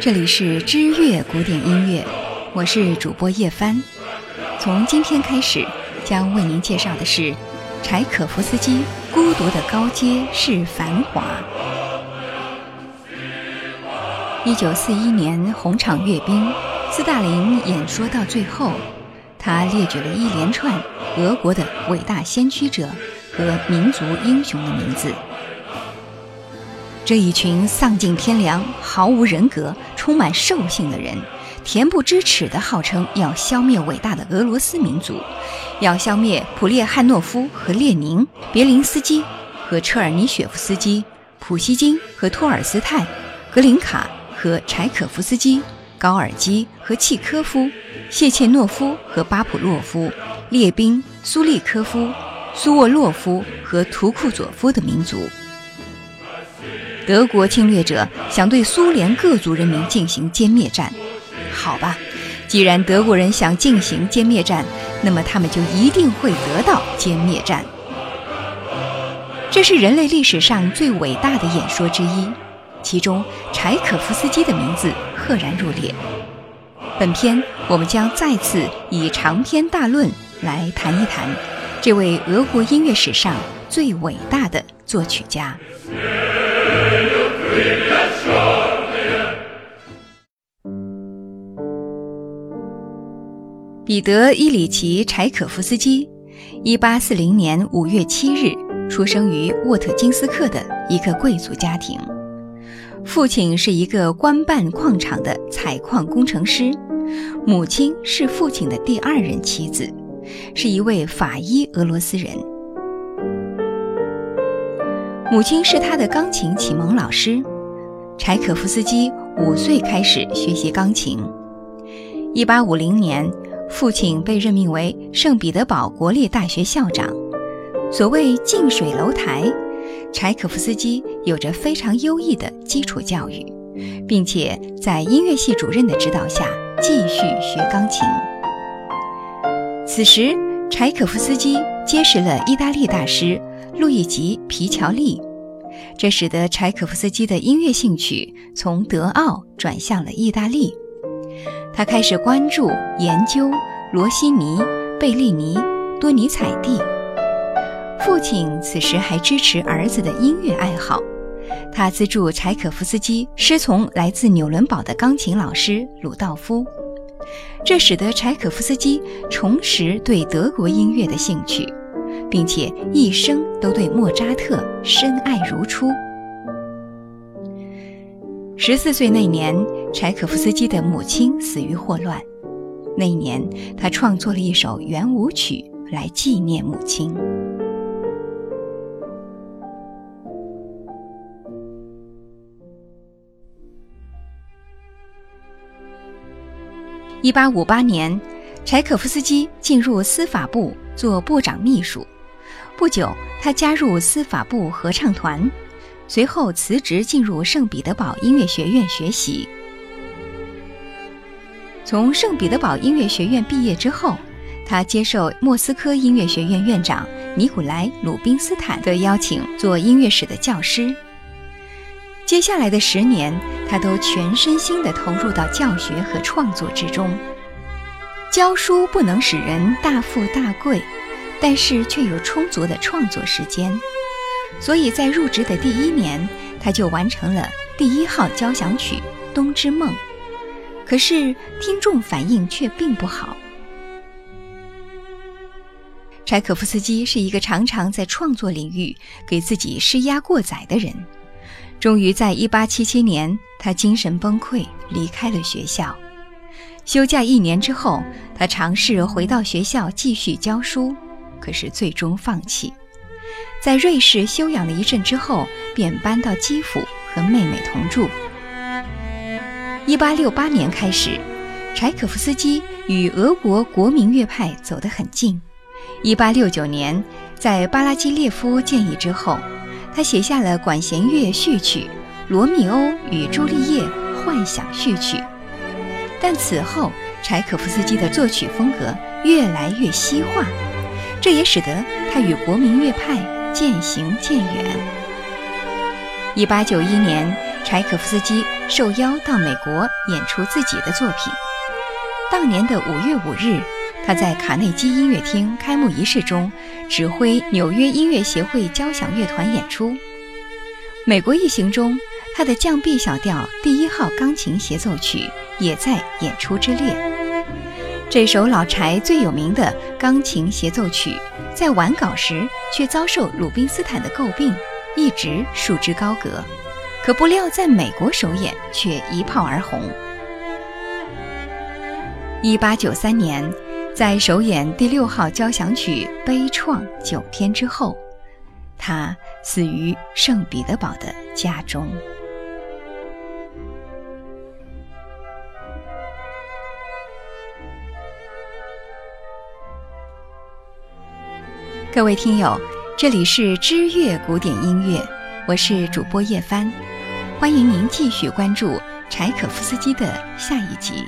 这里是知乐古典音乐，我是主播叶帆。从今天开始，将为您介绍的是柴可夫斯基《孤独的高阶是繁华》。一九四一年红场阅兵，斯大林演说到最后，他列举了一连串俄国的伟大先驱者和民族英雄的名字。这一群丧尽天良、毫无人格、充满兽性的人，恬不知耻地号称要消灭伟大的俄罗斯民族，要消灭普列汉诺夫和列宁、别林斯基和车尔尼雪夫斯基、普希金和托尔斯泰、格林卡和柴可夫斯基、高尔基和契科夫、谢切诺夫和巴甫洛夫、列宾、苏利科夫、苏沃洛夫和图库佐夫的民族。德国侵略者想对苏联各族人民进行歼灭战，好吧，既然德国人想进行歼灭战，那么他们就一定会得到歼灭战。这是人类历史上最伟大的演说之一，其中柴可夫斯基的名字赫然入列。本篇我们将再次以长篇大论来谈一谈这位俄国音乐史上最伟大的作曲家。彼得·伊里奇·柴可夫斯基，一八四零年五月七日出生于沃特金斯克的一个贵族家庭。父亲是一个官办矿场的采矿工程师，母亲是父亲的第二任妻子，是一位法医俄罗斯人。母亲是他的钢琴启蒙老师。柴可夫斯基五岁开始学习钢琴。一八五零年。父亲被任命为圣彼得堡国立大学校长。所谓近水楼台，柴可夫斯基有着非常优异的基础教育，并且在音乐系主任的指导下继续学钢琴。此时，柴可夫斯基结识了意大利大师路易吉·皮乔利，这使得柴可夫斯基的音乐兴趣从德奥转向了意大利。他开始关注研究罗西尼、贝利尼、多尼采蒂。父亲此时还支持儿子的音乐爱好，他资助柴可夫斯基师从来自纽伦堡的钢琴老师鲁道夫，这使得柴可夫斯基重拾对德国音乐的兴趣，并且一生都对莫扎特深爱如初。十四岁那年。柴可夫斯基的母亲死于霍乱，那一年他创作了一首圆舞曲来纪念母亲。一八五八年，柴可夫斯基进入司法部做部长秘书，不久他加入司法部合唱团，随后辞职进入圣彼得堡音乐学院学习。从圣彼得堡音乐学院毕业之后，他接受莫斯科音乐学院院长尼古莱·鲁宾斯坦的邀请，做音乐史的教师。接下来的十年，他都全身心地投入到教学和创作之中。教书不能使人大富大贵，但是却有充足的创作时间，所以在入职的第一年，他就完成了第一号交响曲《冬之梦》。可是听众反应却并不好。柴可夫斯基是一个常常在创作领域给自己施压过载的人。终于在1877年，他精神崩溃，离开了学校。休假一年之后，他尝试回到学校继续教书，可是最终放弃。在瑞士休养了一阵之后，便搬到基辅和妹妹同住。一八六八年开始，柴可夫斯基与俄国国民乐派走得很近。一八六九年，在巴拉基列夫建议之后，他写下了管弦乐序曲《罗密欧与朱丽叶幻想序曲》。但此后，柴可夫斯基的作曲风格越来越西化，这也使得他与国民乐派渐行渐远。一八九一年。柴可夫斯基受邀到美国演出自己的作品。当年的五月五日，他在卡内基音乐厅开幕仪式中指挥纽约音乐协会交响乐团演出。美国一行中，他的降 B 小调第一号钢琴协奏曲也在演出之列。这首老柴最有名的钢琴协奏曲，在完稿时却遭受鲁宾斯坦的诟病，一直束之高阁。可不料，在美国首演却一炮而红。一八九三年，在首演第六号交响曲《悲怆》九天之后，他死于圣彼得堡的家中。各位听友，这里是知乐古典音乐，我是主播叶帆，欢迎您继续关注柴可夫斯基的下一集。